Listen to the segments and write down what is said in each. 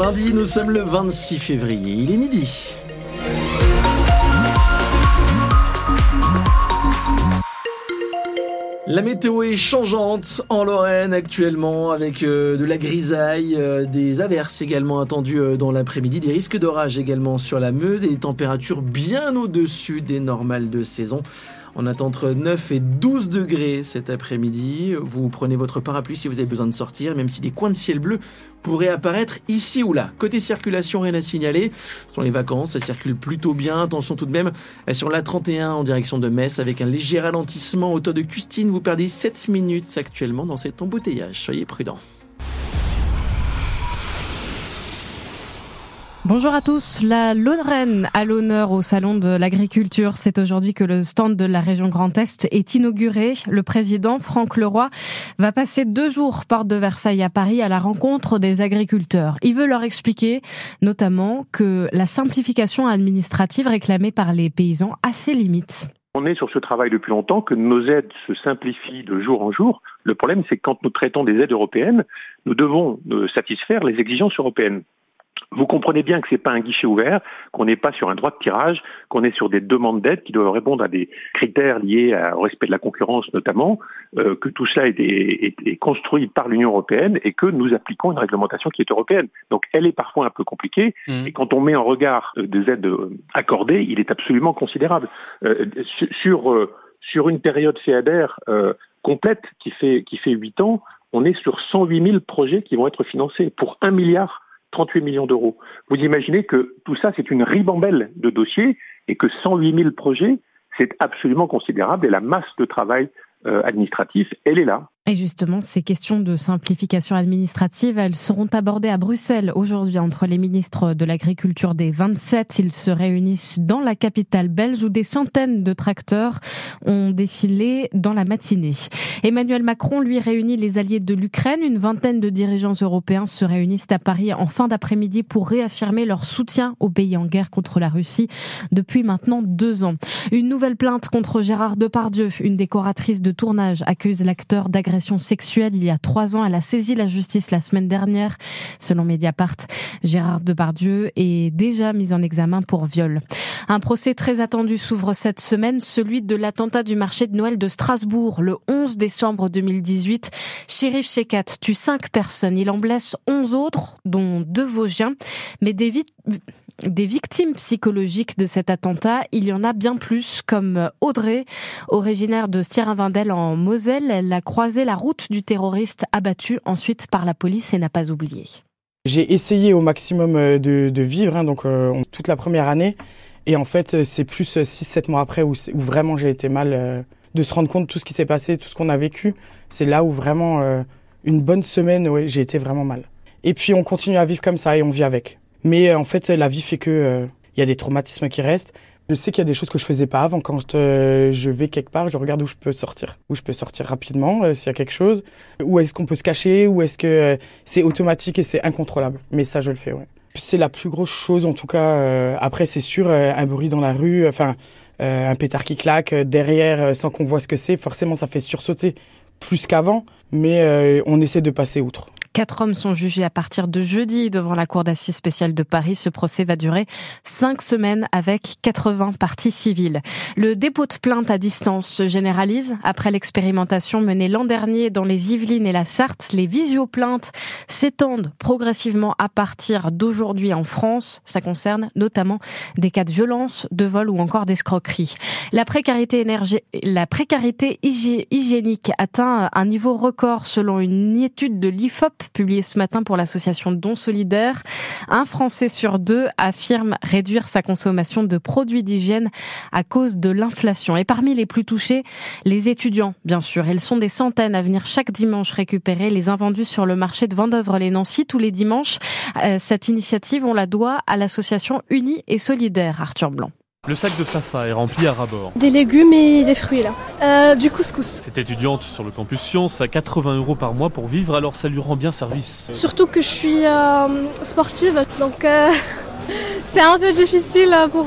Lundi, nous sommes le 26 février, il est midi. La météo est changeante en Lorraine actuellement avec euh, de la grisaille, euh, des averses également attendues euh, dans l'après-midi, des risques d'orage également sur la Meuse et des températures bien au-dessus des normales de saison. On attend entre 9 et 12 degrés cet après-midi. Vous prenez votre parapluie si vous avez besoin de sortir, même si des coins de ciel bleu pourraient apparaître ici ou là. Côté circulation, rien à signaler. Ce sont les vacances, ça circule plutôt bien. Attention tout de même sur la 31 en direction de Metz avec un léger ralentissement. Autour de Custine, vous perdez 7 minutes actuellement dans cet embouteillage. Soyez prudents. Bonjour à tous. La Lorraine à l'honneur au Salon de l'Agriculture. C'est aujourd'hui que le stand de la région Grand Est est inauguré. Le président Franck Leroy va passer deux jours porte de Versailles à Paris à la rencontre des agriculteurs. Il veut leur expliquer notamment que la simplification administrative réclamée par les paysans a ses limites. On est sur ce travail depuis longtemps, que nos aides se simplifient de jour en jour. Le problème, c'est que quand nous traitons des aides européennes, nous devons satisfaire les exigences européennes. Vous comprenez bien que ce n'est pas un guichet ouvert, qu'on n'est pas sur un droit de tirage, qu'on est sur des demandes d'aide qui doivent répondre à des critères liés au respect de la concurrence notamment, euh, que tout cela est, construit par l'Union européenne et que nous appliquons une réglementation qui est européenne. Donc elle est parfois un peu compliquée mmh. et quand on met en regard euh, des aides euh, accordées, il est absolument considérable. sur, sur une période FEADER complète qui fait, qui fait 8 ans, on est sur 108 000 projets qui vont être financés pour 1 milliard 38 millions d'euros. Vous imaginez que tout ça, c'est une ribambelle de dossiers et que 108 000 projets, c'est absolument considérable et la masse de travail euh, administratif, elle est là. Et justement, ces questions de simplification administrative, elles seront abordées à Bruxelles aujourd'hui entre les ministres de l'Agriculture des 27. Ils se réunissent dans la capitale belge où des centaines de tracteurs ont défilé dans la matinée. Emmanuel Macron, lui, réunit les alliés de l'Ukraine. Une vingtaine de dirigeants européens se réunissent à Paris en fin d'après-midi pour réaffirmer leur soutien au pays en guerre contre la Russie depuis maintenant deux ans. Une nouvelle plainte contre Gérard Depardieu, une décoratrice de tournage, accuse l'acteur d'agression sexuelle il y a trois ans. Elle a saisi la justice la semaine dernière. Selon Mediapart, Gérard Depardieu est déjà mis en examen pour viol. Un procès très attendu s'ouvre cette semaine, celui de l'attentat du marché de Noël de Strasbourg le 11 décembre 2018. Shérif Shekat tue cinq personnes. Il en blesse onze autres, dont deux Vosgiens. Mais des, des victimes psychologiques de cet attentat, il y en a bien plus, comme Audrey, originaire de Sierra-Vindel en Moselle. Elle a croisé la route du terroriste abattu ensuite par la police et n'a pas oublié. J'ai essayé au maximum euh, de, vivre, hein, donc euh, toute la première année. Et en fait, euh, c'est plus 6-7 mois après où, vraiment j'ai été mal de se rendre compte de tout ce qui s'est passé, tout ce qu'on a vécu. C'est là où vraiment, une bonne semaine, ouais, j'ai été vraiment mal. Et puis on continue à vivre comme ça et on vit avec. Mais euh, en fait, la vie fait que il euh, y a des traumatismes qui restent. Je sais qu'il y a des choses que je faisais pas avant. Quand euh, je vais quelque part, je regarde où je peux sortir, où je peux sortir rapidement s'il y a quelque chose, où est-ce qu'on peut se cacher, où est-ce que c'est automatique et c'est incontrôlable? Mais ça, je le fais, ouais. C'est la plus grosse chose, en tout cas. après, c'est sûr, un bruit dans la rue, enfin, un pétard qui claque derrière, sans qu'on voit ce que c'est. Forcément, ça fait sursauter plus qu'avant, mais on essaie de passer outre. Quatre hommes sont jugés à partir de jeudi devant la Cour d'assises spéciale de Paris. Ce procès va durer cinq semaines avec 80 parties civiles. Le dépôt de plainte à distance se généralise. Après l'expérimentation menée l'an dernier dans les Yvelines et la Sarthe, les visioplaintes s'étendent progressivement à partir d'aujourd'hui en France. Ça concerne notamment des cas de violence, de vol ou encore d'escroquerie. La précarité, la précarité hygiénique atteint un niveau record selon une étude de l'IFOP publié ce matin pour l'association Don Solidaire. Un Français sur deux affirme réduire sa consommation de produits d'hygiène à cause de l'inflation. Et parmi les plus touchés, les étudiants, bien sûr. Ils sont des centaines à venir chaque dimanche récupérer les invendus sur le marché de Vendœuvre-les-Nancy tous les dimanches. Euh, cette initiative, on la doit à l'association Unie et Solidaire, Arthur Blanc. Le sac de Safa est rempli à rabord. Des légumes et des fruits là. Euh, du couscous. Cette étudiante sur le campus Science a 80 euros par mois pour vivre, alors ça lui rend bien service. Surtout que je suis euh, sportive, donc euh, c'est un peu difficile pour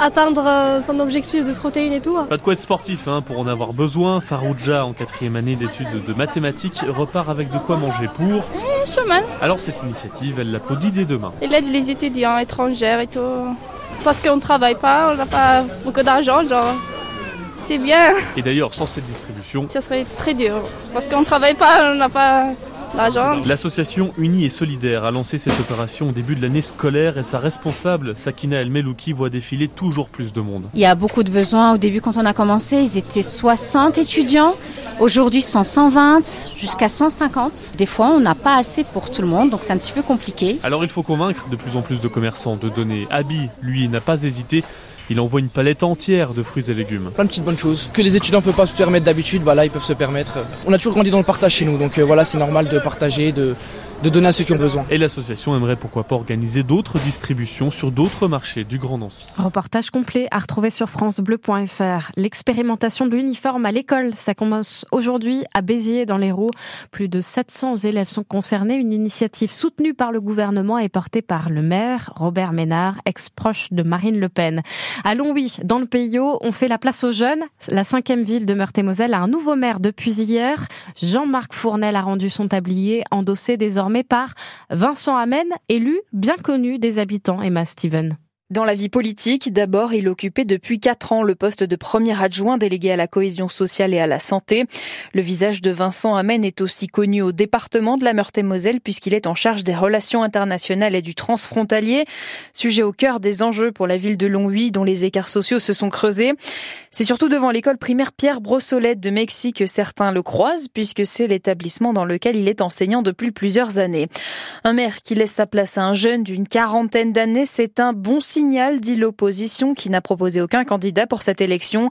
atteindre son objectif de protéines et tout. Pas de quoi être sportif hein, pour en avoir besoin. Farouja, en quatrième année d'études de mathématiques, repart avec de quoi manger pour semaine. Alors cette initiative, elle l'applaudit dès demain. Elle aide les étudiants étrangers et tout. Parce qu'on ne travaille pas, on n'a pas beaucoup d'argent, genre. C'est bien. Et d'ailleurs, sans cette distribution, ça serait très dur. Parce qu'on ne travaille pas, on n'a pas L'association Unie et Solidaire a lancé cette opération au début de l'année scolaire et sa responsable, Sakina El Melouki, voit défiler toujours plus de monde. Il y a beaucoup de besoins. Au début, quand on a commencé, ils étaient 60 étudiants. Aujourd'hui, 120 jusqu'à 150. Des fois, on n'a pas assez pour tout le monde, donc c'est un petit peu compliqué. Alors il faut convaincre de plus en plus de commerçants de donner. Abi, lui, n'a pas hésité. Il envoie une palette entière de fruits et légumes. Plein de petites bonnes choses que les étudiants ne peuvent pas se permettre d'habitude, bah là ils peuvent se permettre. On a toujours grandi dans le partage chez nous, donc euh, voilà c'est normal de partager, de, de donner à ceux qui ont besoin. Et l'association aimerait pourquoi pas organiser d'autres distributions sur d'autres marchés du Grand Nancy. Reportage complet à retrouver sur francebleu.fr. L'expérimentation de l'uniforme à l'école, ça commence aujourd'hui à Béziers dans l'Hérault. Plus de 700 élèves sont concernés. Une initiative soutenue par le gouvernement et portée par le maire Robert Ménard, ex-proche de Marine Le Pen. À Longwy, dans le Pays-Haut, on fait la place aux jeunes. La cinquième ville de Meurthe-et-Moselle a un nouveau maire depuis hier. Jean-Marc Fournel a rendu son tablier, endossé désormais par Vincent Amen, élu bien connu des habitants, Emma Steven. Dans la vie politique, d'abord, il occupait depuis quatre ans le poste de premier adjoint délégué à la cohésion sociale et à la santé. Le visage de Vincent Amen est aussi connu au département de la Meurthe-et-Moselle puisqu'il est en charge des relations internationales et du transfrontalier, sujet au cœur des enjeux pour la ville de Longwy dont les écarts sociaux se sont creusés. C'est surtout devant l'école primaire Pierre Brossolette de Mexique que certains le croisent puisque c'est l'établissement dans lequel il est enseignant depuis plusieurs années. Un maire qui laisse sa place à un jeune d'une quarantaine d'années, c'est un bon signe signal, dit l'opposition, qui n'a proposé aucun candidat pour cette élection.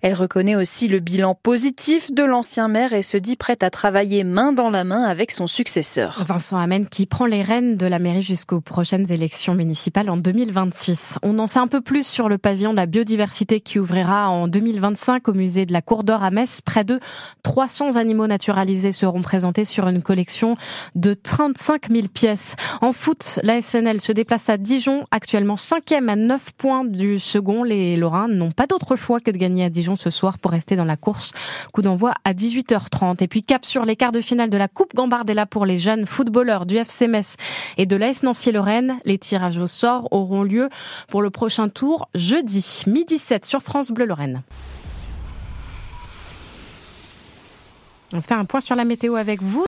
Elle reconnaît aussi le bilan positif de l'ancien maire et se dit prête à travailler main dans la main avec son successeur. Vincent Amen qui prend les rênes de la mairie jusqu'aux prochaines élections municipales en 2026. On en sait un peu plus sur le pavillon de la biodiversité qui ouvrira en 2025 au musée de la Cour d'Or à Metz. Près de 300 animaux naturalisés seront présentés sur une collection de 35 000 pièces. En foot, la SNL se déplace à Dijon, actuellement 5 à 9 points du second. Les Lorrains n'ont pas d'autre choix que de gagner à Dijon ce soir pour rester dans la course. Coup d'envoi à 18h30. Et puis cap sur les quarts de finale de la Coupe Gambardella pour les jeunes footballeurs du FC Metz et de l'AS Nancy-Lorraine. Les tirages au sort auront lieu pour le prochain tour jeudi, midi 7 sur France Bleu Lorraine. On fait un point sur la météo avec vous.